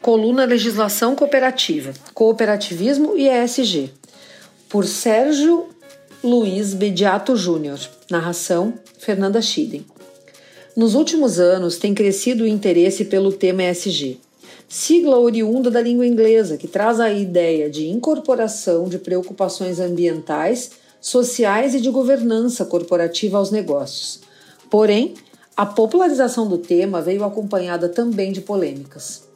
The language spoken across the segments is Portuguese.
Coluna Legislação Cooperativa, Cooperativismo e ESG, por Sérgio Luiz Bediato Júnior. Narração: Fernanda Schiden. Nos últimos anos tem crescido o interesse pelo tema ESG, sigla oriunda da língua inglesa, que traz a ideia de incorporação de preocupações ambientais, sociais e de governança corporativa aos negócios. Porém, a popularização do tema veio acompanhada também de polêmicas.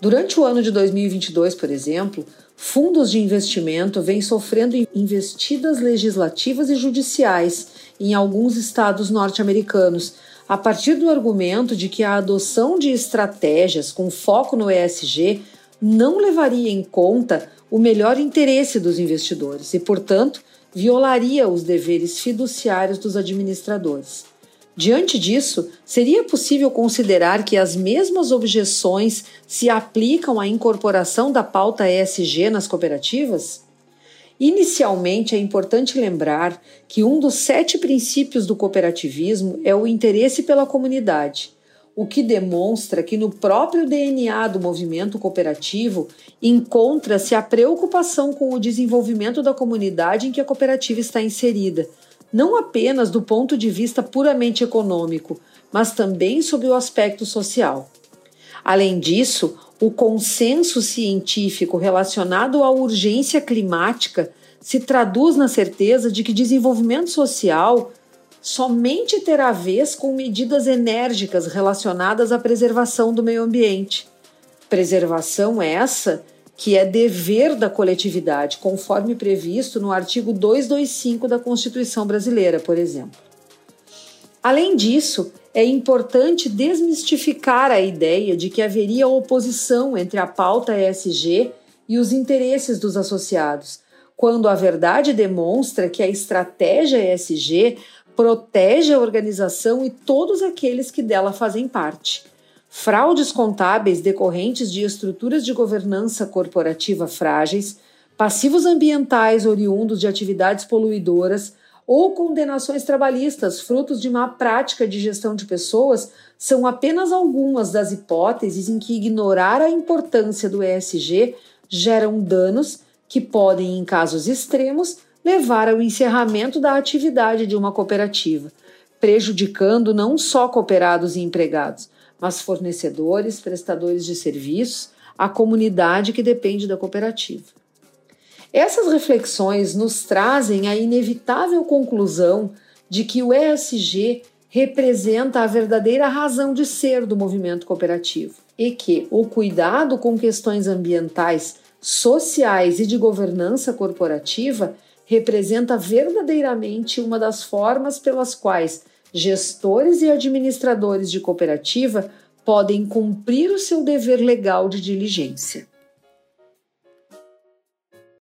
Durante o ano de 2022, por exemplo, fundos de investimento vêm sofrendo investidas legislativas e judiciais em alguns estados norte-americanos, a partir do argumento de que a adoção de estratégias com foco no ESG não levaria em conta o melhor interesse dos investidores e, portanto, violaria os deveres fiduciários dos administradores. Diante disso, seria possível considerar que as mesmas objeções se aplicam à incorporação da pauta ESG nas cooperativas? Inicialmente, é importante lembrar que um dos sete princípios do cooperativismo é o interesse pela comunidade, o que demonstra que no próprio DNA do movimento cooperativo encontra-se a preocupação com o desenvolvimento da comunidade em que a cooperativa está inserida não apenas do ponto de vista puramente econômico, mas também sob o aspecto social. Além disso, o consenso científico relacionado à urgência climática se traduz na certeza de que desenvolvimento social somente terá vez com medidas enérgicas relacionadas à preservação do meio ambiente. Preservação essa que é dever da coletividade, conforme previsto no artigo 225 da Constituição Brasileira, por exemplo. Além disso, é importante desmistificar a ideia de que haveria oposição entre a pauta ESG e os interesses dos associados, quando a verdade demonstra que a estratégia ESG protege a organização e todos aqueles que dela fazem parte fraudes contábeis decorrentes de estruturas de governança corporativa frágeis, passivos ambientais oriundos de atividades poluidoras ou condenações trabalhistas frutos de má prática de gestão de pessoas são apenas algumas das hipóteses em que ignorar a importância do ESG geram danos que podem, em casos extremos, levar ao encerramento da atividade de uma cooperativa, prejudicando não só cooperados e empregados, mas fornecedores, prestadores de serviços, a comunidade que depende da cooperativa. Essas reflexões nos trazem a inevitável conclusão de que o ESG representa a verdadeira razão de ser do movimento cooperativo e que o cuidado com questões ambientais, sociais e de governança corporativa representa verdadeiramente uma das formas pelas quais gestores e administradores de cooperativa podem cumprir o seu dever legal de diligência.